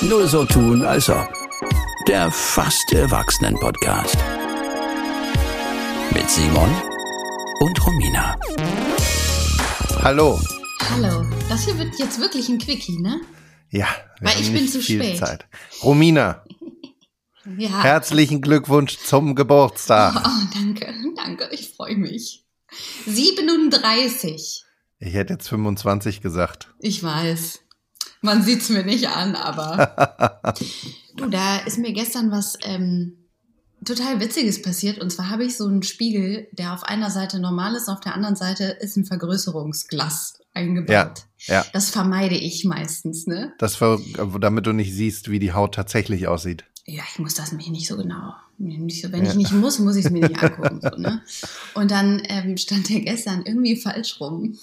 Nur so tun, als ob. Der fast Erwachsenen-Podcast. Mit Simon und Romina. Hallo. Hallo. Das hier wird jetzt wirklich ein Quickie, ne? Ja, wir Weil haben ich bin zu viel spät. Zeit. Romina, Ja. herzlichen Glückwunsch zum Geburtstag. Oh, danke, danke, ich freue mich. 37. Ich hätte jetzt 25 gesagt. Ich weiß. Man sieht's mir nicht an, aber. du, da ist mir gestern was ähm, total Witziges passiert. Und zwar habe ich so einen Spiegel, der auf einer Seite normal ist, auf der anderen Seite ist ein Vergrößerungsglas eingebaut. Ja, ja. Das vermeide ich meistens, ne? Das war, damit du nicht siehst, wie die Haut tatsächlich aussieht. ja, ich muss das mir nicht so genau. Nicht so, wenn Ja. ich nicht muss, muss ich es mir nicht angucken. So, ne? Und dann ähm, stand der gestern irgendwie falsch rum.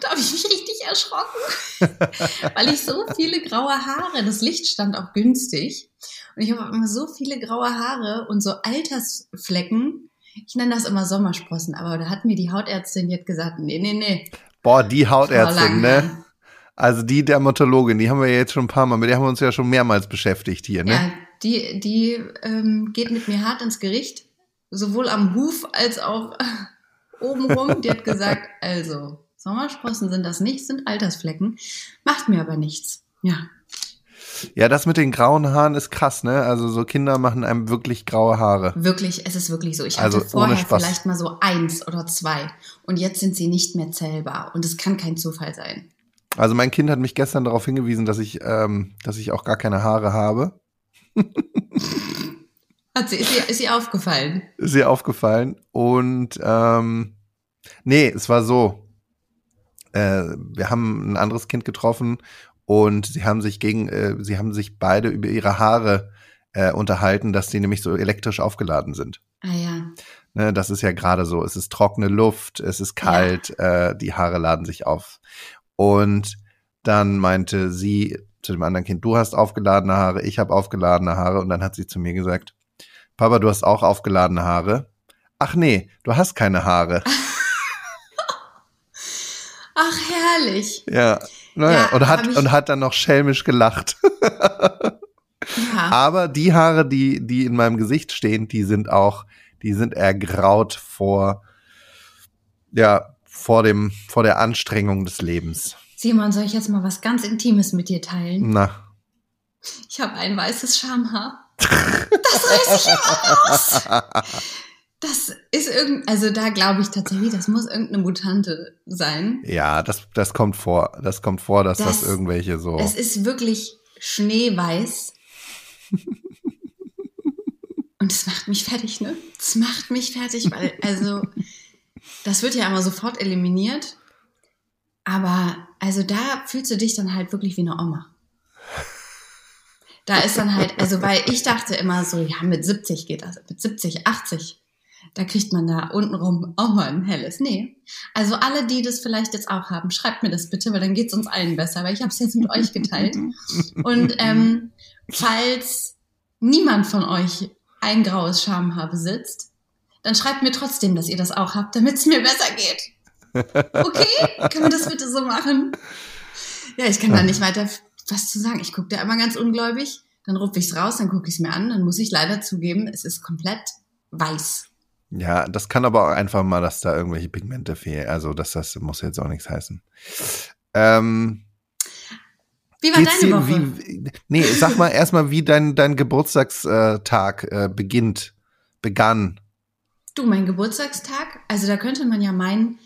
Da habe ich mich richtig erschrocken, weil ich so viele graue Haare, das Licht stand auch günstig. Und ich habe immer so viele graue Haare und so Altersflecken. Ich nenne das immer Sommersprossen, aber da hat mir die Hautärztin jetzt gesagt, nee, nee, nee. Boah, die Hautärztin, ne? Also die Dermatologin, die haben wir jetzt schon ein paar Mal, mit der haben wir uns ja schon mehrmals beschäftigt hier, ne? Ja, die, die ähm, geht mit mir hart ins Gericht, sowohl am Huf als auch obenrum. Die hat gesagt, also, Sommersprossen sind das nicht, sind Altersflecken. Macht mir aber nichts. Ja. Ja, das mit den grauen Haaren ist krass, ne? Also so Kinder machen einem wirklich graue Haare. Wirklich, es ist wirklich so. Ich hatte Also vorher vielleicht mal so eins oder zwei und jetzt sind sie nicht mehr zählbar und es kann kein Zufall sein. Also mein Kind hat mich gestern darauf hingewiesen, dass ich, ähm, dass ich auch gar keine Haare habe. Hat sie, ist, sie, ist sie aufgefallen? Ist ihr aufgefallen. Und ähm, nee, es war so. Äh, wir haben ein anderes Kind getroffen und sie haben sich gegen, äh, sie haben sich beide über ihre Haare äh, unterhalten, dass die nämlich so elektrisch aufgeladen sind. Ah ja. Ne, das ist ja gerade so. Es ist trockene Luft, es ist kalt, äh, die Haare laden sich auf. Und dann meinte sie zu dem anderen Kind, du hast aufgeladene Haare, ich habe aufgeladene Haare. Und dann hat sie zu mir gesagt, Papa, du hast auch aufgeladene Haare. Ach nee, du hast keine Haare. Ach, herrlich. ja. Naja, Ja, und, hat, und hat dann noch schelmisch gelacht. Ja. Aber die Haare, die, die in meinem Gesicht stehen, die sind auch, die sind ergraut vor, ja, vor dem, vor der Anstrengung des Lebens. Simon, soll ich jetzt mal was ganz Intimes mit dir teilen? Na, Ich habe ein weißes Schamhaar. Das reiß ich immer raus. Das ist irgend, also da glaube ich tatsächlich, das muss irgendeine Mutante sein. ja, das, das kommt vor. Das kommt vor, dass das, Das- irgendwelche so. Es ist wirklich schneeweiß. Und es macht mich fertig, ne? Es macht mich fertig, weil, also, das wird ja immer sofort eliminiert. Aber, also da fühlst du dich dann halt wirklich wie eine Oma. Da ist dann halt, also, weil ich dachte immer so, ja, mit 70 geht das, mit 70, 80. Da kriegt man da untenrum auch mal ein helles. Nee. Also alle, die das vielleicht jetzt auch haben, schreibt mir das bitte, weil dann geht's uns allen besser, weil ich habe es jetzt mit euch geteilt. Und ähm, falls niemand von euch ein graues Schamhaar besitzt, dann schreibt mir trotzdem, dass ihr das auch habt, damit es mir besser geht. Okay? Können wir das bitte so machen? Ja, ich kann da nicht weiter was zu sagen. Ich gucke da immer ganz ungläubig, dann rufe ich es raus, dann gucke ich es mir an, dann muss ich leider zugeben, es ist komplett weiß. Ja, das kann aber auch einfach mal, dass da irgendwelche Pigmente fehlen. Also, das, das muss jetzt auch nichts heißen. Ähm, Wie war deine dir- Woche? Wie, nee, sag mal erstmal, wie dein, dein Geburtstagstag äh, beginnt, begann. Du, mein Geburtstagstag, also da könnte man ja meinen,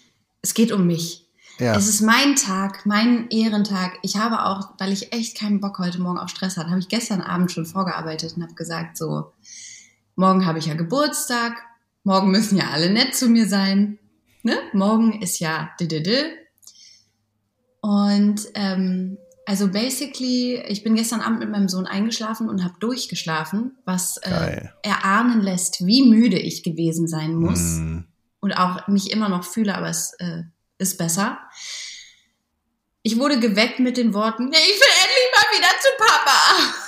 es geht um mich. Ja. Es ist mein Tag, mein Ehrentag. Ich habe auch, weil ich echt keinen Bock heute Morgen auf Stress hatte, habe ich gestern Abend schon vorgearbeitet und habe gesagt, so, morgen habe ich ja Geburtstag, morgen müssen ja alle nett zu mir sein. Ne? Morgen ist ja didede. Und ähm, also basically, ich bin gestern Abend mit meinem Sohn eingeschlafen und habe durchgeschlafen, was äh, erahnen lässt, wie müde ich gewesen sein muss Mm. und auch mich immer noch fühle, aber es äh, ist besser. Ich wurde geweckt mit den Worten, ich will endlich mal wieder zu Papa.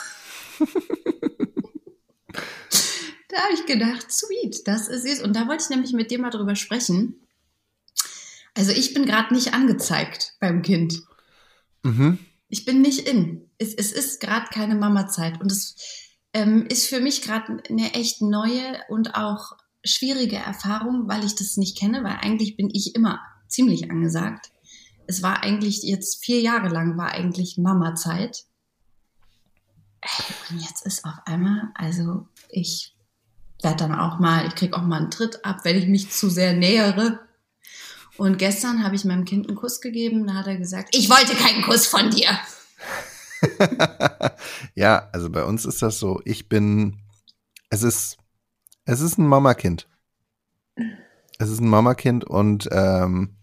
Da habe ich gedacht, sweet, das ist es. Und da wollte ich nämlich mit dir mal drüber sprechen. Also ich bin gerade nicht angezeigt beim Kind. Mhm. Ich bin nicht in. Es, es ist gerade keine Mama-Zeit. Und es ähm, ist für mich gerade eine echt neue und auch schwierige Erfahrung, weil ich das nicht kenne, weil eigentlich bin ich immer ziemlich angesagt. Es war eigentlich jetzt vier Jahre lang war eigentlich Mama-Zeit. Und jetzt ist auf einmal, also ich werde dann auch mal, ich kriege auch mal einen Tritt ab, wenn ich mich zu sehr nähere. Und gestern habe ich meinem Kind einen Kuss gegeben, da hat er gesagt, ich wollte keinen Kuss von dir. ja, also bei uns ist das so, ich bin, es ist, es ist ein Mamakind. Es ist ein Mamakind und ähm,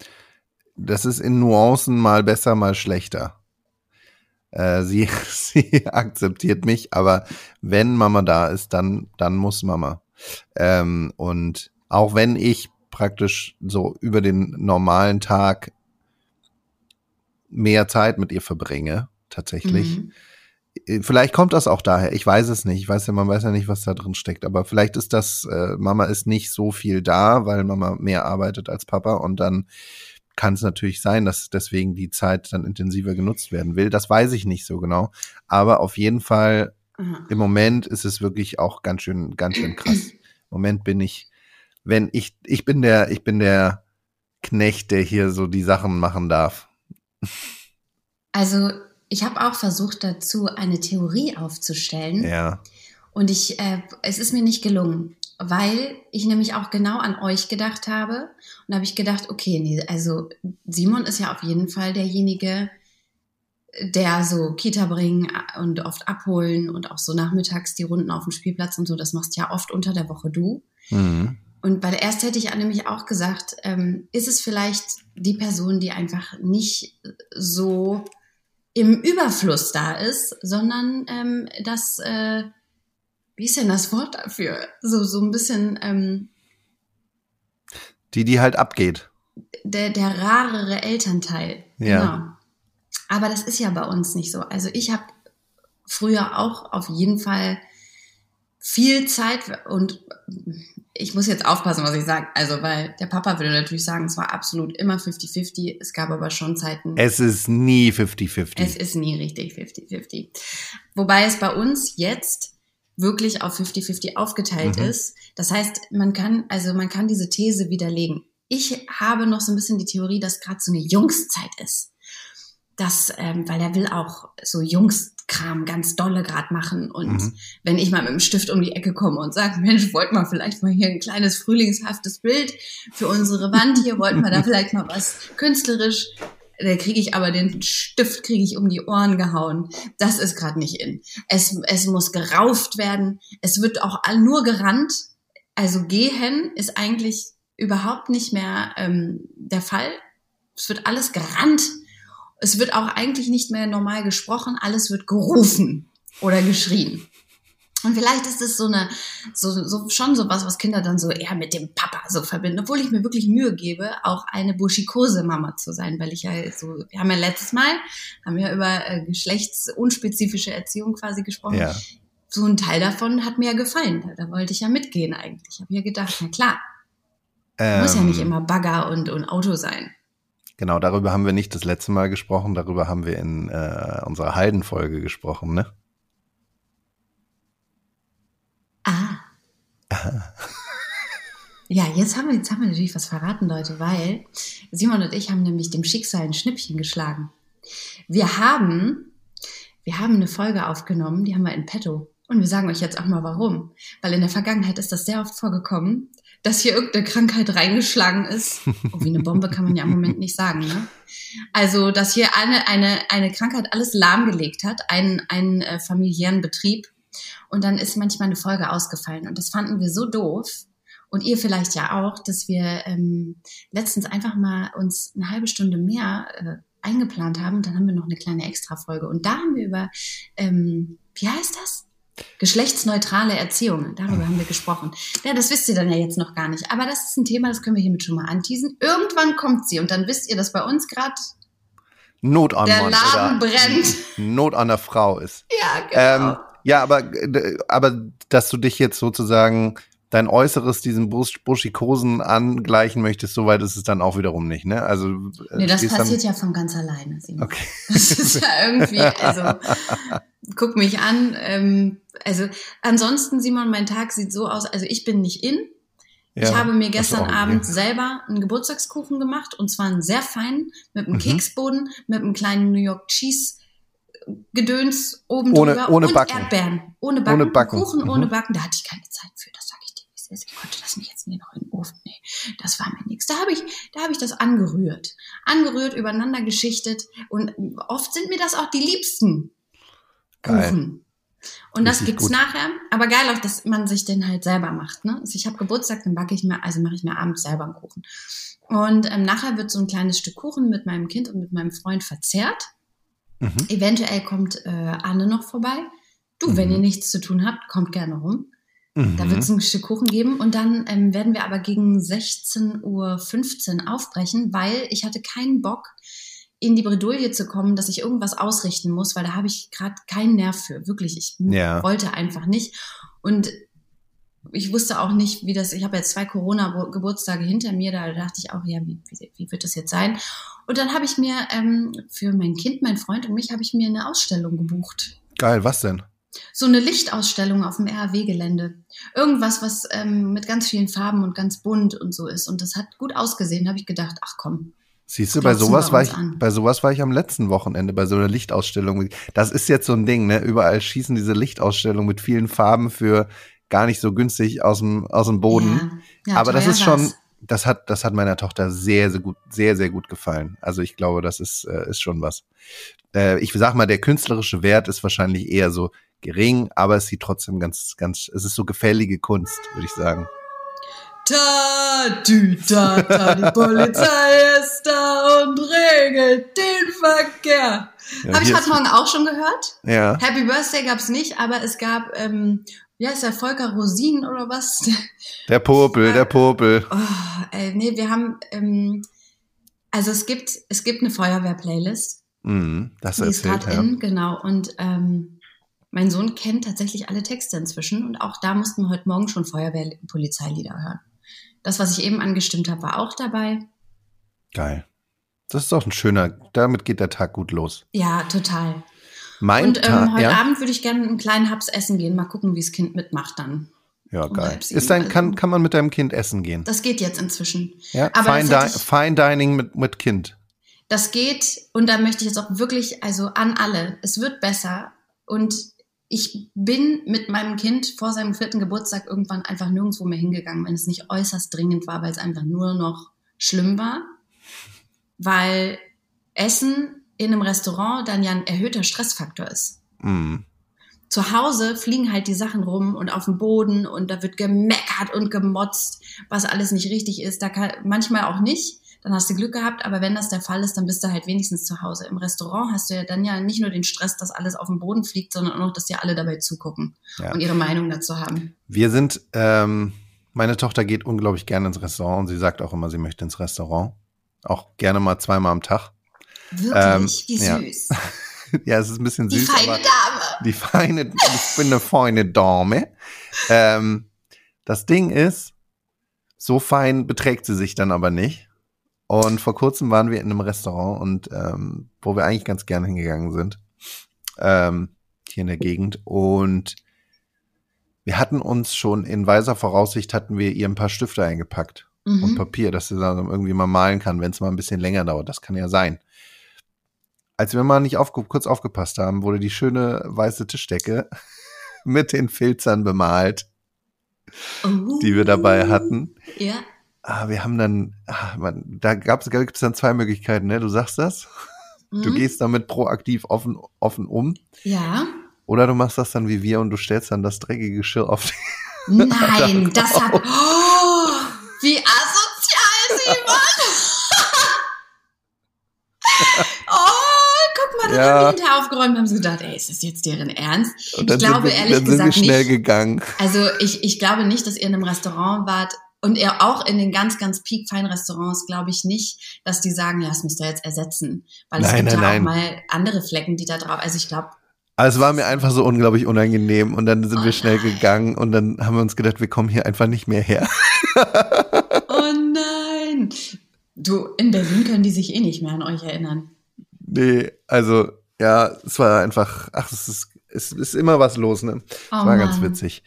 das ist in Nuancen mal besser, mal schlechter. Äh, sie, sie akzeptiert mich, aber wenn Mama da ist, dann, dann muss Mama. Ähm, und auch wenn ich praktisch so über den normalen Tag mehr Zeit mit ihr verbringe, tatsächlich. Mhm. Äh, vielleicht kommt das auch daher. Ich weiß es nicht. Ich weiß ja, man weiß ja nicht, was da drin steckt. Aber vielleicht ist das, äh, Mama ist nicht so viel da, weil Mama mehr arbeitet als Papa und dann kann es natürlich sein, dass deswegen die Zeit dann intensiver genutzt werden will. Das weiß ich nicht so genau. Aber auf jeden Fall, mhm. im Moment ist es wirklich auch ganz schön, ganz schön krass. Im Moment bin ich, wenn ich, ich bin der, ich bin der Knecht, der hier so die Sachen machen darf. Also, ich habe auch versucht dazu eine Theorie aufzustellen. Ja. Und ich, äh, es ist mir nicht gelungen weil ich nämlich auch genau an euch gedacht habe. Und da habe ich gedacht, okay, nee, also Simon ist ja auf jeden Fall derjenige, der so Kita bringen und oft abholen und auch so nachmittags die Runden auf dem Spielplatz und so, das machst ja oft unter der Woche du. Mhm. Und bei der ersten hätte ich nämlich auch gesagt, ähm, ist es vielleicht die Person, die einfach nicht so im Überfluss da ist, sondern ähm, dass äh, wie ist denn das Wort dafür? So, so ein bisschen. Ähm, die, die halt abgeht. Der, der rarere Elternteil. Ja. Genau. Aber das ist ja bei uns nicht so. Also ich habe früher auch auf jeden Fall viel Zeit und ich muss jetzt aufpassen, was ich sage. Also, weil der Papa würde natürlich sagen, es war absolut immer 50-50. Es gab aber schon Zeiten. Es ist nie 50-50. Es ist nie richtig 50-50. Wobei es bei uns jetzt wirklich auf 50-50 aufgeteilt mhm. ist. Das heißt, man kann, also man kann diese These widerlegen. Ich habe noch so ein bisschen die Theorie, dass gerade so eine Jungszeit ist. Das, ähm, weil er will auch so Jungskram ganz dolle gerade machen. Und mhm. wenn ich mal mit dem Stift um die Ecke komme und sage, Mensch, wollten wir vielleicht mal hier ein kleines frühlingshaftes Bild für unsere Wand hier, wollten wir da vielleicht mal was künstlerisch da kriege ich aber den Stift kriege ich um die Ohren gehauen. Das ist gerade nicht in. Es, es muss gerauft werden. Es wird auch nur gerannt. Also gehen ist eigentlich überhaupt nicht mehr ähm, der Fall. Es wird alles gerannt. Es wird auch eigentlich nicht mehr normal gesprochen. Alles wird gerufen oder geschrien. Und vielleicht ist es so eine, so, so schon so was, was Kinder dann so eher mit dem Papa so verbinden, obwohl ich mir wirklich Mühe gebe, auch eine buschikose Mama zu sein, weil ich ja so, wir haben ja letztes Mal, haben ja über äh, geschlechtsunspezifische Erziehung quasi gesprochen. Ja. So ein Teil davon hat mir ja gefallen. Da, da wollte ich ja mitgehen eigentlich. Ich habe ja gedacht, na klar, ähm, muss ja nicht ähm. immer Bagger und, und Auto sein. Genau, darüber haben wir nicht das letzte Mal gesprochen, darüber haben wir in äh, unserer Haldenfolge gesprochen, ne? Ja, jetzt haben, wir, jetzt haben wir natürlich was verraten, Leute, weil Simon und ich haben nämlich dem Schicksal ein Schnippchen geschlagen. Wir haben, wir haben eine Folge aufgenommen, die haben wir in petto. Und wir sagen euch jetzt auch mal warum. Weil in der Vergangenheit ist das sehr oft vorgekommen, dass hier irgendeine Krankheit reingeschlagen ist. Oh, wie eine Bombe kann man ja im Moment nicht sagen, ne? Also, dass hier eine, eine, eine Krankheit alles lahmgelegt hat, einen, einen äh, familiären Betrieb und dann ist manchmal eine Folge ausgefallen. Und das fanden wir so doof. Und ihr vielleicht ja auch, dass wir ähm, letztens einfach mal uns eine halbe Stunde mehr äh, eingeplant haben. Und dann haben wir noch eine kleine Extra-Folge. Und da haben wir über, ähm, wie heißt das? Geschlechtsneutrale Erziehung. Darüber haben wir gesprochen. Ja, das wisst ihr dann ja jetzt noch gar nicht. Aber das ist ein Thema, das können wir hiermit schon mal anteasen. Irgendwann kommt sie und dann wisst ihr, dass bei uns gerade Not an der Laden brennt. Not an der Frau ist. Ja, genau. Ähm, ja, aber, aber dass du dich jetzt sozusagen dein Äußeres diesen Busch, Buschikosen angleichen möchtest, so weit ist es dann auch wiederum nicht, ne? Also äh, Nee, das passiert ja von ganz alleine. Simon. Okay. Das ist ja irgendwie, also guck mich an. Ähm, also ansonsten, Simon, mein Tag sieht so aus, also ich bin nicht in. Ja, ich habe mir gestern. Abend selber einen Geburtstagskuchen gemacht und zwar einen sehr feinen, mit einem Mhm. Keksboden, mit einem kleinen New York Cheese Gedöns oben Ohne- drüber ohne und Backen. Erdbeeren. Ohne Backen. Ohne Backen. Kuchen Mhm. ohne Backen, da hatte ich keine Zeit für, das sage ich es konnte das nicht jetzt in den Ofen. Nee, das war mir nichts. Da habe ich, da habe ich das angerührt. Angerührt, übereinander geschichtet und oft sind mir das auch die liebsten Geil. Kuchen. Und das gibt's gut. nachher. Aber geil auch, dass man sich den halt selber macht. Ne? Also ich habe Geburtstag, dann backe ich mir, also mache ich mir abends selber einen Kuchen. Und ähm, nachher wird so ein kleines Stück Kuchen mit meinem Kind und mit meinem Freund verzehrt. Mhm. Eventuell kommt äh, Anne noch vorbei. Du, wenn Mhm. ihr nichts zu tun habt, kommt gerne rum. Mhm. Da wird es ein Stück Kuchen geben und dann ähm, werden wir aber gegen 16.15 Uhr aufbrechen, weil ich hatte keinen Bock, in die Bredouille zu kommen, dass ich irgendwas ausrichten muss, weil da habe ich gerade keinen Nerv für. Wirklich, ich Ja. wollte einfach nicht. Und ich wusste auch nicht, wie das, ich habe jetzt zwei Corona-Geburtstage hinter mir, da dachte ich auch, ja, wie, wie, wie wird das jetzt sein? Und dann habe ich mir ähm, für mein Kind, mein Freund und mich, habe ich mir eine Ausstellung gebucht Geil, was denn? So eine Lichtausstellung auf dem RAW-Gelände. Irgendwas, was ähm, mit ganz vielen Farben und ganz bunt und so ist. Und das hat gut ausgesehen, habe ich gedacht, ach komm. Siehst du, bei sowas war ich, an. bei sowas war ich am letzten Wochenende, bei so einer Lichtausstellung. Das ist jetzt so ein Ding, ne? Überall schießen diese Lichtausstellungen mit vielen Farben für gar nicht so günstig aus dem, aus dem Boden. Ja, ja, Aber das ist schon, das hat, das hat meiner Tochter sehr, sehr gut, sehr, sehr gut gefallen. Also ich glaube, das ist, äh, ist schon was. Äh, ich sag mal, der künstlerische Wert ist wahrscheinlich eher so gering, aber es sieht trotzdem ganz, ganz, es ist so gefällige Kunst, würde ich sagen. Ta, tü, ta, ta, die Polizei ist da und regelt den Verkehr. Ja, Habe ich heute Morgen auch schon gehört. ist- Ja, Happy Birthday gab's nicht, aber es gab, ähm, wie heißt der, Volker Rosin oder was? der Popel, der Popel. Oh, ey, nee, wir haben, ähm, also es gibt, es gibt eine Feuerwehr-Playlist. Mhm, das Die ist erzählt, gerade ja. in, genau. Und ähm, mein Sohn kennt tatsächlich alle Texte inzwischen. Und auch da mussten wir heute Morgen schon Feuerwehr- und Polizeilieder hören. Das, was ich eben angestimmt habe, war auch dabei. Geil. Das ist doch ein schöner, damit geht der Tag gut los. Ja, total. Mein und ähm, Tag, heute ja. Abend würde ich gerne einen kleinen Haps essen gehen. Mal gucken, wie das Kind mitmacht dann. Ja, geil. Ist dein, kann, also- kann man mit deinem Kind essen gehen? Das geht jetzt inzwischen. Ja, aber Fine, Di ich- Fine Dining mit, mit Kind. Das geht und da möchte ich jetzt auch wirklich, also an alle, es wird besser und ich bin mit meinem Kind vor seinem vierten Geburtstag irgendwann einfach nirgendwo mehr hingegangen, wenn es nicht äußerst dringend war, weil es einfach nur noch schlimm war. Weil Essen in einem Restaurant dann ja ein erhöhter Stressfaktor ist. Mhm. Zu Hause fliegen halt die Sachen rum und auf dem Boden und da wird gemeckert und gemotzt, was alles nicht richtig ist. Da kann, manchmal auch nicht. Dann hast du Glück gehabt, aber wenn das der Fall ist, dann bist du halt wenigstens zu Hause. Im Restaurant hast du ja dann ja nicht nur den Stress, dass alles auf dem Boden fliegt, sondern auch noch, dass dir alle dabei zugucken Ja. und ihre Meinung dazu haben. Wir sind, ähm, meine Tochter geht unglaublich gerne ins Restaurant und sie sagt auch immer, sie möchte ins Restaurant. Auch gerne mal zweimal am Tag. Wirklich, Ähm, wie ja. süß. ja, es ist ein bisschen Die süß, feine aber Dame. die feine, ich bin eine feine Dame. Ähm, das Ding ist, so fein beträgt sie sich dann aber nicht. Und vor kurzem waren wir in einem Restaurant und ähm, wo wir eigentlich ganz gerne hingegangen sind, ähm, hier in der Gegend. Und wir hatten uns schon in weiser Voraussicht hatten wir ihr ein paar Stifte eingepackt und Mhm. Papier, dass sie dann irgendwie mal malen kann, wenn es mal ein bisschen länger dauert. Das kann ja sein. Als wir mal nicht aufge kurz aufgepasst haben, wurde die schöne weiße Tischdecke mit den Filzern bemalt, Oh. die wir dabei hatten. Ja. Ah, wir haben dann, ah, man, da gab's gibt's dann zwei Möglichkeiten, ne? Du sagst das, du Mhm. gehst damit proaktiv offen, offen um, Ja. oder du machst das dann wie wir und du stellst dann das dreckige Geschirr auf die Nein, das hat. Oh, wie asozial, Simon! oh, guck mal, Ja. haben hinterher aufgeräumt und haben so gedacht, ey, ist das jetzt deren Ernst? Ich glaube wir, ehrlich dann sind wir gesagt schnell nicht. gegangen. Also ich, ich glaube nicht, dass ihr in einem Restaurant wart und ihr auch in den ganz, ganz peak-feinen Restaurants glaube ich nicht, dass die sagen, ja, das müsst ihr jetzt ersetzen. Weil es Nein, gibt nein, ja nein. auch mal andere Flecken, die da drauf. Also ich glaube, Also es war mir einfach so unglaublich unangenehm und dann sind Oh wir schnell nein. gegangen und dann haben wir uns gedacht, wir kommen hier einfach nicht mehr her. Oh nein. Du, in Berlin können die sich eh nicht mehr an euch erinnern. Nee, also ja, es war einfach, ach, es ist, es ist immer was los, ne? Oh Es war ganz Mann. witzig.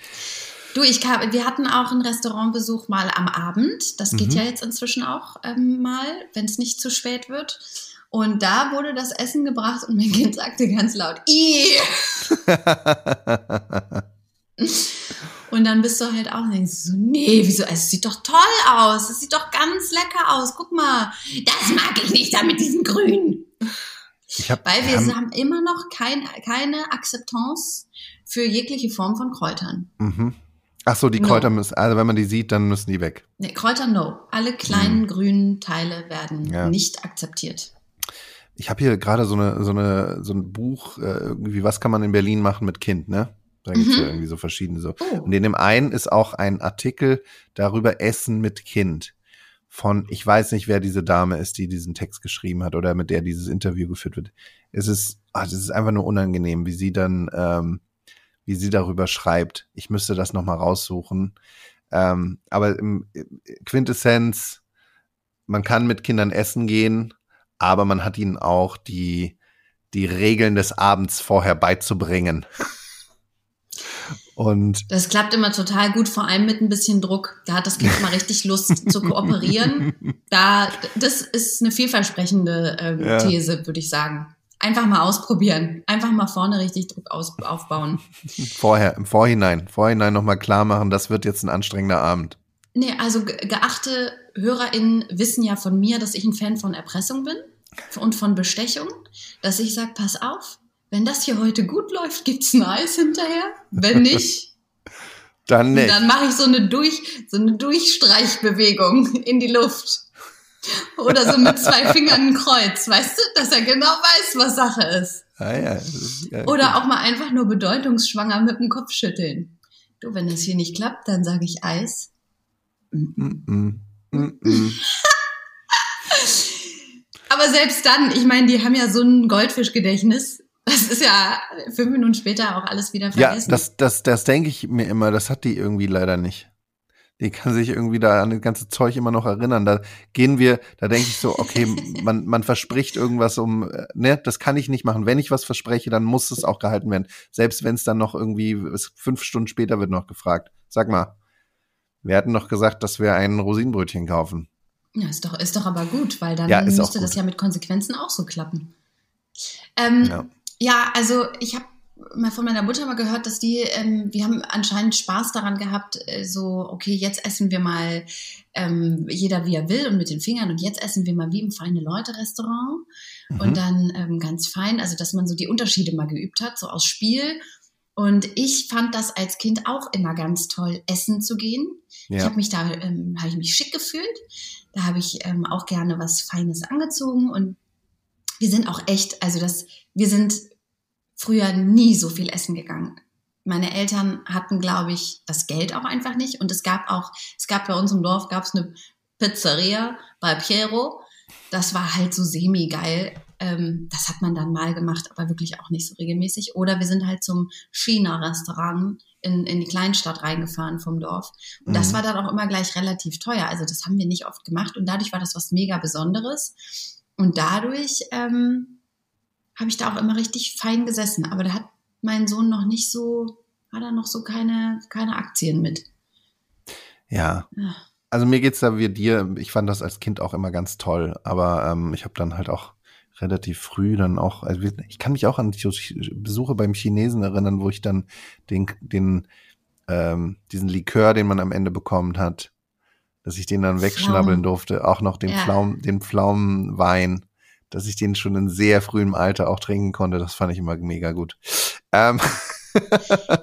Du, ich kam, wir hatten auch einen Restaurantbesuch mal am Abend. Das geht Mhm. ja jetzt inzwischen auch ähm, mal, wenn es nicht zu spät wird. Und da wurde das Essen gebracht und mein Kind sagte ganz laut, Ih! Und dann bist du halt auch und denkst so, nee, wieso? Es sieht doch toll aus. Es sieht doch ganz lecker aus. Guck mal. Das mag ich nicht da mit diesem Grün. Hab, Weil wir haben, haben immer noch kein, keine Akzeptanz für jegliche Form von Kräutern. mhm. Ach so, die No. Kräuter müssen, also wenn man die sieht, dann müssen die weg. Nee, Kräuter no. Alle kleinen grünen Teile werden. Ja. nicht akzeptiert. Ich habe hier gerade so eine, so eine, so ein Buch, äh, irgendwie, was kann man in Berlin machen mit Kind, ne? Da gibt's Mhm. ja irgendwie so verschiedene so. Oh. Und in dem einen ist auch ein Artikel darüber Essen mit Kind. Von, ich weiß nicht, wer diese Dame ist, die diesen Text geschrieben hat oder mit der dieses Interview geführt wird. Es ist, ah, das ist einfach nur unangenehm, wie sie dann, ähm, wie sie darüber schreibt. Ich müsste das nochmal raussuchen. Ähm, aber im im Quintessenz, man kann mit Kindern essen gehen, aber man hat ihnen auch die, die Regeln des Abends vorher beizubringen. Und Das klappt immer total gut, vor allem mit ein bisschen Druck. Da hat das Kind mal richtig Lust zu kooperieren. Da, das ist eine vielversprechende ähm, Ja. These, würde ich sagen. Einfach mal ausprobieren. Einfach mal vorne richtig Druck aus, aufbauen. vorher, im Vorhinein, Vorhinein nochmal klar machen, das wird jetzt ein anstrengender Abend. Nee, also ge geachte HörerInnen wissen ja von mir, dass ich ein Fan von Erpressung bin und von Bestechung. Dass ich sage, pass auf, wenn das hier heute gut läuft, gibt's ein Eis hinterher. Wenn nicht, Dann nicht. dann mache ich so eine, Durch, so eine Durchstreichbewegung in die Luft. Oder so mit zwei Fingern ein Kreuz, weißt du, dass er genau weiß, was Sache ist. ah, ja, ist, ja, Oder auch mal einfach nur bedeutungsschwanger mit dem Kopf schütteln. Du, wenn das hier nicht klappt, dann sage ich Eis. Mm -mm, mm -mm. Aber selbst dann, ich meine, die haben ja so ein Goldfischgedächtnis. Das ist ja fünf Minuten später auch alles wieder Ja, vergessen. das, das, das denke ich mir immer, das hat die irgendwie leider nicht. Die kann sich irgendwie da an das ganze Zeug immer noch erinnern. Da gehen wir, da denke ich so, okay, man, man verspricht irgendwas um, äh, ne, das kann ich nicht machen. Wenn ich was verspreche, dann muss es auch gehalten werden. Selbst wenn es dann noch irgendwie, fünf Stunden später wird noch gefragt. Sag mal, wir hatten doch gesagt, dass wir ein Rosinenbrötchen kaufen. ja, ist doch, ist doch aber gut, weil dann Ja, müsste das ja mit Konsequenzen auch so klappen. Ähm, Ja. ja. also ich habe mal von meiner Mutter mal gehört, dass die, ähm, wir haben anscheinend Spaß daran gehabt, äh, so, okay, jetzt essen wir mal ähm, jeder wie er will und mit den Fingern und jetzt essen wir mal wie im feine Leute-Restaurant. Mhm. und dann ähm, ganz fein, also dass man so die Unterschiede mal geübt hat, so aus Spiel. Und ich fand das als Kind auch immer ganz toll, essen zu gehen. Ich ja. habe mich da, ähm, habe ich mich schick gefühlt. Da habe ich ähm, auch gerne was Feines angezogen und wir sind auch echt, also das, wir sind früher nie so viel essen gegangen. Meine Eltern hatten, glaube ich, das Geld auch einfach nicht und es gab auch, es gab bei uns im Dorf gab es eine Pizzeria bei Piero. Das war halt so semi-geil. Ähm, das hat man dann mal gemacht, aber wirklich auch nicht so regelmäßig. Oder wir sind halt zum China-Restaurant in, in die Kleinstadt reingefahren vom Dorf. Und das Mhm. war dann auch immer gleich relativ teuer. Also das haben wir nicht oft gemacht. Und dadurch war das was mega Besonderes. Und dadurch ähm, habe ich da auch immer richtig fein gesessen. Aber da hat mein Sohn noch nicht so, hat er noch so keine, keine Aktien mit. ja. Ja. Also mir geht's da wie dir. Ich fand das als Kind auch immer ganz toll, aber ähm, ich habe dann halt auch relativ früh dann auch, also ich kann mich auch an die Besuche beim Chinesen erinnern, wo ich dann den, den, ähm, diesen Likör, den man am Ende bekommen hat, dass ich den dann wegschnabbeln durfte, auch noch den Ja. Pflaumen, den Pflaumenwein, dass ich den schon in sehr frühem Alter auch trinken konnte. Das fand ich immer mega gut. Ähm,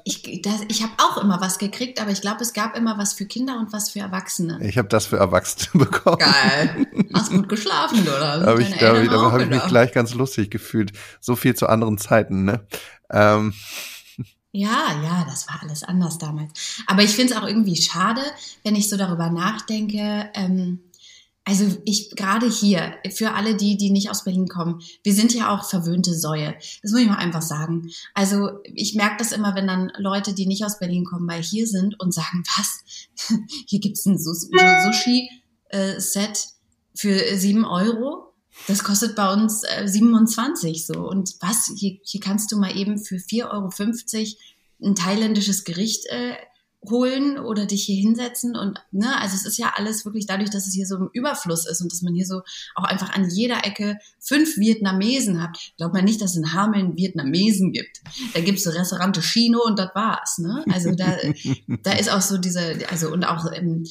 Ich, das, ich habe auch immer was gekriegt, aber ich glaube, es gab immer was für Kinder und was für Erwachsene. ich habe das für Erwachsene bekommen. Geil. Hast gut geschlafen, oder? Da habe ich, da hab ich, hab ich mich gleich ganz lustig gefühlt. So viel zu anderen Zeiten, ne? Ähm, Ja, ja, das war alles anders damals. Aber ich finde es auch irgendwie schade, wenn ich so darüber nachdenke, ähm, also ich gerade hier, für alle die, die nicht aus Berlin kommen, wir sind ja auch verwöhnte Säue. Das muss ich mal einfach sagen. Also ich merke das immer, wenn dann Leute, die nicht aus Berlin kommen, mal hier sind und sagen, was? Hier gibt's ein Sushi-Set für sieben Euro. Das kostet bei uns äh, 27 so. Und was? Hier, hier kannst du mal eben für 4,50 Euro ein thailändisches Gericht äh, holen oder dich hier hinsetzen und ne, also es ist ja alles wirklich dadurch, dass es hier so im Überfluss ist und dass man hier so auch einfach an jeder Ecke fünf Vietnamesen hat. Glaubt man nicht, dass es in Hameln Vietnamesen gibt. Da gibt's so Restaurante Chino und das war's. Ne? Also da, da ist auch so diese, also und auch ähm,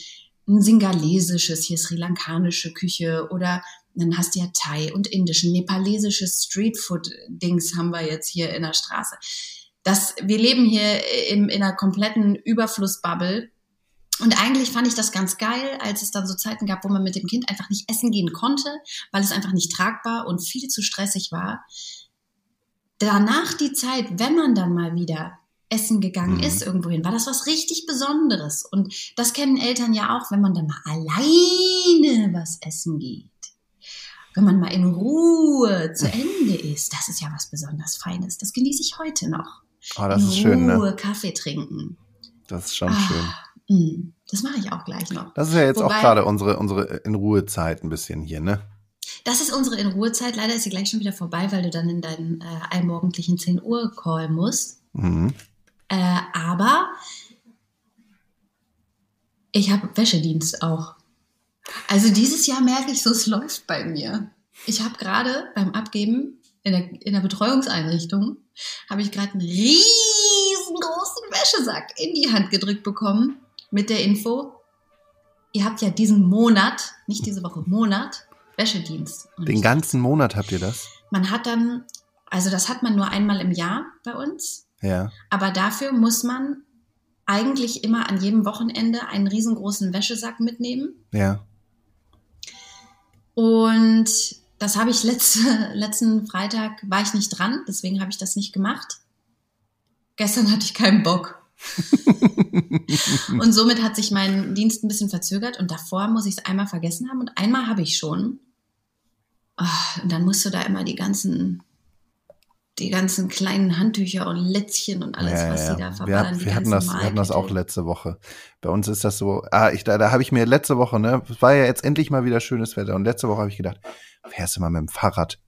ein singalesisches, hier sri lankanische Küche oder dann hast du ja Thai und indisch, ein nepalesisches Streetfood-Dings haben wir jetzt hier in der Straße dass wir leben hier im, in einer kompletten Überflussbubble. Und eigentlich fand ich das ganz geil, als es dann so Zeiten gab, wo man mit dem Kind einfach nicht essen gehen konnte, weil es einfach nicht tragbar und viel zu stressig war. Danach die Zeit, wenn man dann mal wieder essen gegangen mhm. ist irgendwohin, war das was richtig Besonderes. Und das kennen Eltern ja auch, wenn man dann mal alleine was essen geht. Wenn man mal in Ruhe zu Ende ist, das ist ja was besonders Feines. Das genieße ich heute noch. Oh, das in ist schön, ne? Kaffee trinken. Das ist schon ah, schön. Mh, mm, das mache ich auch gleich noch. Das ist ja jetzt Wobei, auch gerade unsere, unsere In-Ruhe-Zeit ein bisschen hier, ne? Das ist unsere In-Ruhe-Zeit. Leider ist sie gleich schon wieder vorbei, weil du dann in deinen äh, allmorgendlichen 10 Uhr Call musst. Mhm. Äh, aber ich habe Wäschedienst auch. Also dieses Jahr merke ich so, es läuft bei mir. Ich habe gerade beim Abgeben in der, in der Betreuungseinrichtung habe ich gerade einen riesengroßen Wäschesack in die Hand gedrückt bekommen mit der Info, ihr habt ja diesen Monat, nicht diese Woche, Monat, Wäschedienst. Und Den ganzen Monat habt ihr das? Man hat dann, also das hat man nur einmal im Jahr bei uns. Ja. Aber dafür muss man eigentlich immer an jedem Wochenende einen riesengroßen Wäschesack mitnehmen. Ja. Und das habe ich letzte, letzten Freitag, war ich nicht dran, deswegen habe ich das nicht gemacht. Gestern hatte ich keinen Bock. und somit hat sich mein Dienst ein bisschen verzögert und davor muss ich es einmal vergessen haben und einmal habe ich schon. Oh, und dann musst du da immer die ganzen die ganzen kleinen Handtücher und Lätzchen und alles, ja, was ja. die da verballern. Wir, wir hatten das, wir hatten das auch letzte Woche. Bei uns ist das so, ah, ich, da, da habe ich mir letzte Woche, ne, es war ja jetzt endlich mal wieder schönes Wetter und letzte Woche habe ich gedacht, fährst du mal mit dem Fahrrad?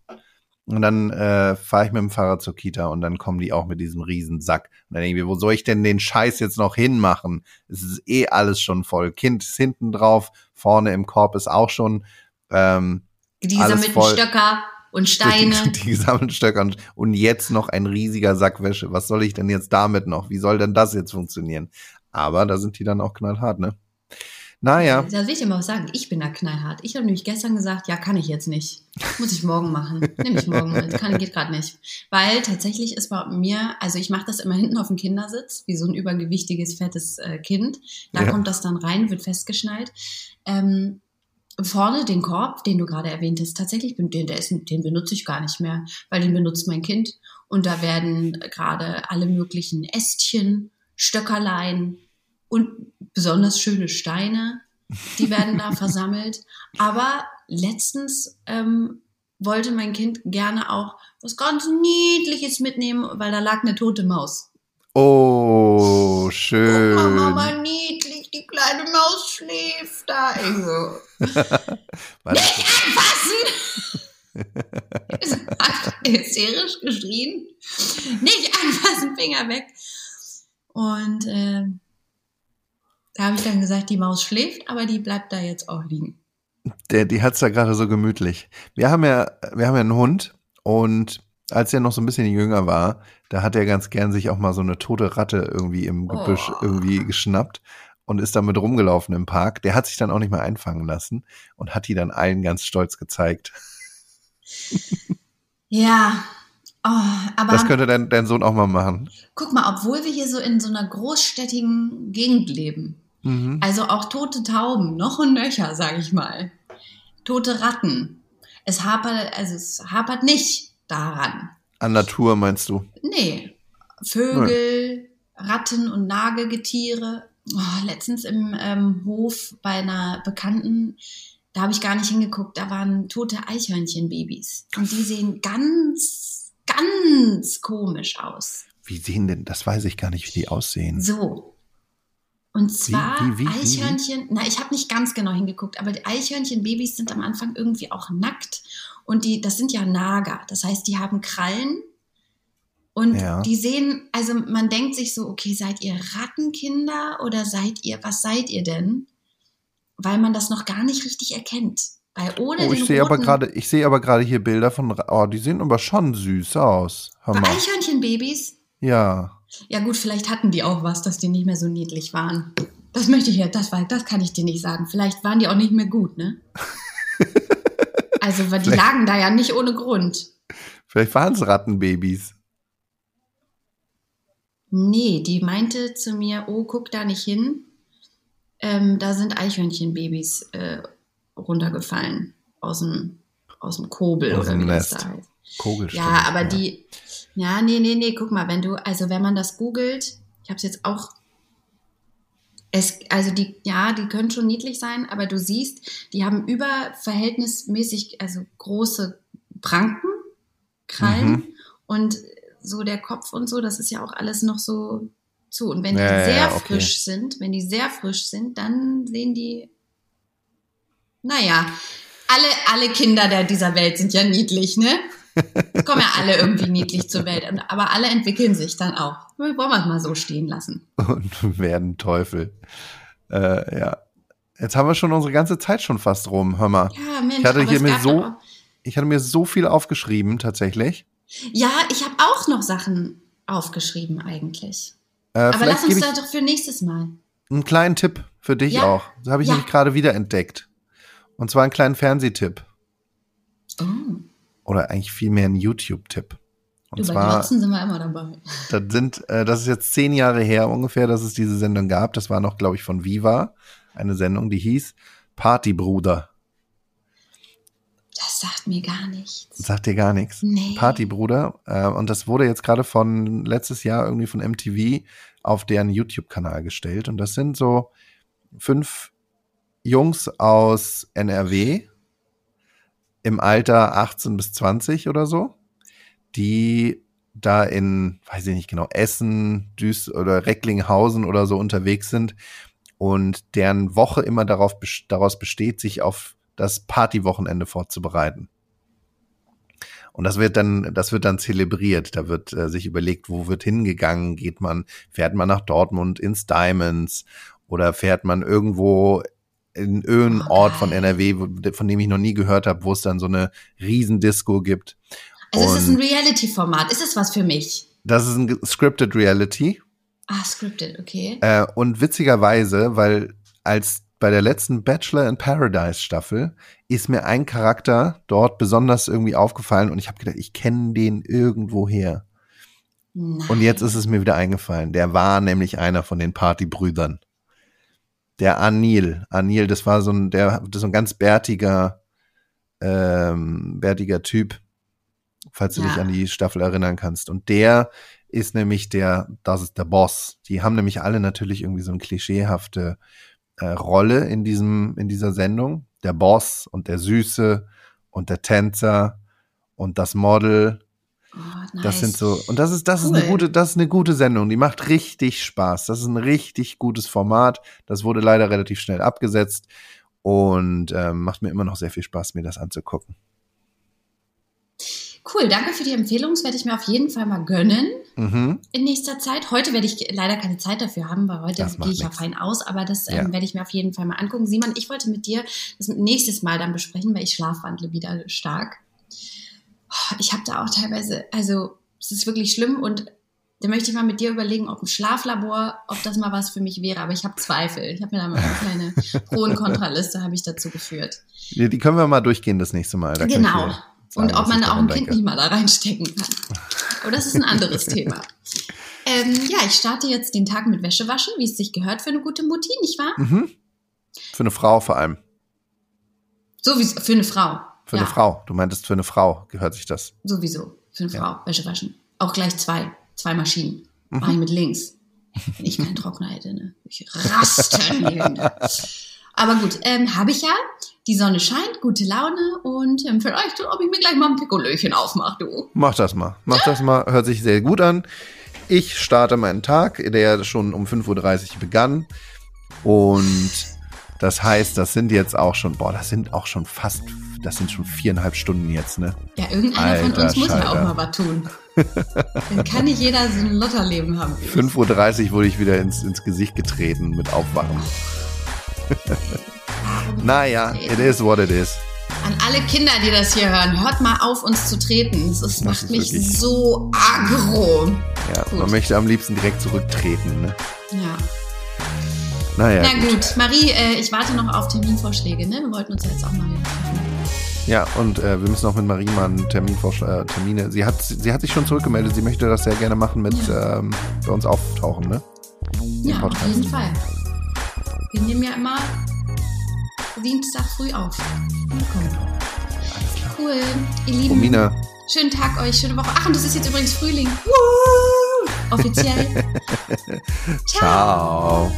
Und dann äh, fahre ich mit dem Fahrrad zur Kita und dann kommen die auch mit diesem riesen Sack. Und dann denke ich mir, wo soll ich denn den Scheiß jetzt noch hinmachen? Es ist eh alles schon voll. Kind ist hinten drauf, vorne im Korb ist auch schon ähm, die gesammelten Stöcker und Steine. Die, die, die gesammelten Stöcker und jetzt noch ein riesiger Sack Wäsche. Was soll ich denn jetzt damit noch? Wie soll denn das jetzt funktionieren? Aber da sind die dann auch knallhart, ne? Naja. Das will ich dir mal was sagen. Ich bin da knallhart. Ich habe nämlich gestern gesagt, ja, kann ich jetzt nicht. Muss ich morgen machen. Nehme ich morgen mit. Kann, geht gerade nicht. Weil tatsächlich ist bei mir, also ich mache das immer hinten auf dem Kindersitz, wie so ein übergewichtiges, fettes äh, Kind. Da ja. kommt das dann rein, wird festgeschnallt. Ähm, vorne den Korb, den du gerade erwähnt hast, tatsächlich, den, der ist, den benutze ich gar nicht mehr, weil den benutzt mein Kind. Und da werden gerade alle möglichen Ästchen, Stöckerlein, und besonders schöne Steine, die werden da versammelt. Aber letztens ähm, wollte mein Kind gerne auch was ganz Niedliches mitnehmen, weil da lag eine tote Maus. Oh, schön. Oh, Mama, niedlich, die kleine Maus schläft da. Nicht anfassen! hysterisch geschrien. Nicht anfassen, Finger weg. Und äh, da habe ich dann gesagt, die Maus schläft, aber die bleibt da jetzt auch liegen. Der, die hat's da gerade so gemütlich. Wir haben ja, wir haben ja einen Hund und als er noch so ein bisschen jünger war, da hat er ganz gern sich auch mal so eine tote Ratte irgendwie im Gebüsch oh. irgendwie geschnappt und ist damit rumgelaufen im Park. Der hat sich dann auch nicht mehr einfangen lassen und hat die dann allen ganz stolz gezeigt. Ja, oh, aber. Das könnte dein, dein Sohn auch mal machen. Guck mal, obwohl wir hier so in so einer großstädtigen Gegend leben, Mhm. Also auch tote Tauben, noch und nöcher, sag ich mal. Tote Ratten. Es hapert, also es hapert nicht daran. An Natur meinst du? Nee. Vögel, nee. Ratten und Nagelgetiere. Oh, letztens im ähm, Hof bei einer Bekannten, da habe ich gar nicht hingeguckt, da waren tote Eichhörnchenbabys. Und die sehen ganz, ganz komisch aus. Wie sehen denn, das weiß ich gar nicht, wie die aussehen. So. Und zwar wie, wie, wie, Eichhörnchen, na, ich habe nicht ganz genau hingeguckt, aber die Eichhörnchenbabys sind am Anfang irgendwie auch nackt. Und die, das sind ja Nager. Das heißt, die haben Krallen. Und Ja. die sehen, also man denkt sich so, okay, seid ihr Rattenkinder oder seid ihr, was seid ihr denn? Weil man das noch gar nicht richtig erkennt. Weil ohne Oh, ich sehe aber gerade, ich sehe aber gerade hier Bilder von, oh, die sehen aber schon süß aus. Hör. Eichhörnchenbabys? Ja. Ja gut, vielleicht hatten die auch was, dass die nicht mehr so niedlich waren. Das möchte ich ja, das, war- das kann ich dir nicht sagen. Vielleicht waren die auch nicht mehr gut, ne? Also, weil die lagen da ja nicht ohne Grund. Vielleicht waren es Rattenbabys. Nee, die meinte zu mir, oh, guck da nicht hin. Ähm, da sind Eichhörnchenbabys äh, runtergefallen aus dem, aus dem Kobel Aus oder dem wie das Nest. da heißt. Kogelstimmt. Ja, aber die, ja, nee, nee, nee, guck mal, wenn du, also wenn man das googelt, ich habe es jetzt auch, es, also die, ja, die können schon niedlich sein, aber du siehst, die haben überverhältnismäßig, also große Pranken, Krallen Mhm. und so der Kopf und so, das ist ja auch alles noch so zu. Und wenn die Ja, ja, sehr ja, okay. frisch sind, wenn die sehr frisch sind, dann sehen die, naja, alle, alle Kinder der, dieser Welt sind ja niedlich, ne? Kommen ja alle irgendwie niedlich zur Welt. Aber alle entwickeln sich dann auch. Wollen wir es mal so stehen lassen. Und werden Teufel. Äh, ja. Jetzt haben wir schon unsere ganze Zeit schon fast rum. Hör mal. Ja, Mensch. Ich hatte hier es mir so- Ich hatte mir so viel aufgeschrieben, tatsächlich. Ja, ich habe auch noch Sachen aufgeschrieben eigentlich. Äh, Aber lass uns gebe da ich doch für nächstes Mal. einen kleinen Tipp für dich Ja. auch. Das habe ich Ja. nämlich gerade wieder entdeckt. Und zwar einen kleinen Fernsehtipp. Oh, Oder eigentlich vielmehr einen YouTube-Tipp. Und bei zwar, Glotzen sind wir immer dabei. das sind, äh, das ist jetzt zehn Jahre her ungefähr, dass es diese Sendung gab. Das war noch, glaube ich, von Viva. Eine Sendung, die hieß Partybruder. Das sagt mir gar nichts. Sagt dir gar nichts. Nee. Partybruder. Äh, und das wurde jetzt gerade von letztes Jahr irgendwie von MTV auf deren YouTube-Kanal gestellt. Und das sind so fünf Jungs aus NRW im Alter 18 bis 20 oder so, die da in, weiß ich nicht genau, Essen, Düs oder Recklinghausen oder so unterwegs sind und deren Woche immer darauf, daraus besteht, sich auf das Partywochenende vorzubereiten. Und das wird dann, das wird dann zelebriert. Da wird äh, sich überlegt, wo wird hingegangen? Geht man, fährt man nach Dortmund ins Diamonds oder fährt man irgendwo in irgendeinen Oh, Ort von NRW, von dem ich noch nie gehört habe, wo es dann so eine Riesendisco gibt. Also es ist Und- ein Reality-Format. Ist es was für mich? Das ist ein scripted Reality. Ah, scripted, okay. Äh, und witzigerweise, weil als bei der letzten Bachelor in Paradise Staffel ist mir ein Charakter dort besonders irgendwie aufgefallen und ich habe gedacht, ich kenne den irgendwo her. Nein. Und jetzt ist es mir wieder eingefallen. Der war nämlich einer von den Partybrüdern. Der Anil. Anil, das war so ein, der, das ist so ein ganz bärtiger, ähm, bärtiger Typ, falls du Ja. dich an die Staffel erinnern kannst. Und der ist nämlich der, das ist der Boss. Die haben nämlich alle natürlich irgendwie so eine klischeehafte äh, Rolle in diesem, in dieser Sendung. Der Boss und der Süße und der Tänzer und das Model oh, nice. das sind so, und das ist, das ist Cool. eine gute, das ist eine gute Sendung. Die macht richtig Spaß. Das ist ein richtig gutes Format. Das wurde leider relativ schnell abgesetzt und ähm, macht mir immer noch sehr viel Spaß, mir das anzugucken. Cool, danke für die Empfehlung. Das werde ich mir auf jeden Fall mal gönnen Mhm. in nächster Zeit. Heute werde ich leider keine Zeit dafür haben, weil heute gehe ich ja fein aus, aber das Ja. ähm, werde ich mir auf jeden Fall mal angucken. Simon, ich wollte mit dir das nächstes Mal dann besprechen, weil ich schlafwandle wieder stark. Oh, Ich habe da auch teilweise, also es ist wirklich schlimm und da möchte ich mal mit dir überlegen, ob ein Schlaflabor, ob das mal was für mich wäre. Aber ich habe Zweifel. Ich habe mir da mal eine kleine Pro- und Kontraliste habe ich dazu geführt. Die, die können wir mal durchgehen das nächste Mal. Da Genau. sagen, Und ob man auch ein Kind denke. nicht mal da reinstecken kann. Aber das ist ein anderes Thema. Ähm, ja, ich starte jetzt den Tag mit Wäsche waschen, wie es sich gehört für eine gute Mutti, nicht wahr? Mhm. Für eine Frau vor allem. Sowieso, für eine Frau. Für ja, eine Frau. Du meintest, für eine Frau gehört sich das. Sowieso, für eine Ja. Frau, Wäsche waschen. Auch gleich zwei, zwei Maschinen. Mhm. Mach ich mit links. Wenn ich keinen Trockner hätte, ne? Ich rasten. ne? Aber gut, ähm, habe ich ja. Die Sonne scheint, gute Laune und ähm, vielleicht, ob ich mir gleich mal ein Pikolöchen aufmache, du. Mach das mal. Mach das mal. Hört sich sehr gut an. Ich starte meinen Tag, der schon um 5.30 Uhr begann. Und das heißt, das sind jetzt auch schon, boah, das sind auch schon fast, das sind schon viereinhalb Stunden jetzt, ne? Ja, irgendeiner von Alter uns muss ja auch mal was tun. Dann kann nicht jeder so ein Lotterleben haben. 5.30 Uhr wurde ich wieder ins, ins Gesicht getreten mit Aufwachen. Naja, it is what it is. An alle Kinder, die das hier hören, hört mal auf, uns zu treten. Es ist, macht ist mich wirklich- so aggro. Ja, Gut. man möchte am liebsten direkt zurücktreten, ne? Ja. Naja, Na gut, Marie, äh, ich warte noch auf Terminvorschläge, ne? Wir wollten uns ja jetzt auch mal wieder treffen. Ja, und äh, wir müssen auch mit Marie mal einen Terminvorschlag, äh, Termine. Sie hat, sie hat sich schon zurückgemeldet. Sie möchte das sehr gerne machen mit Ja. ähm, bei uns auftauchen, ne? Ja, auf jeden Fall. Wir nehmen ja immer Dienstag früh auf. Klar. Cool. Ihr Lieben, Romina, schönen Tag euch, schöne Woche. Ach, und das ist jetzt übrigens Frühling. Woo! Offiziell. ciao.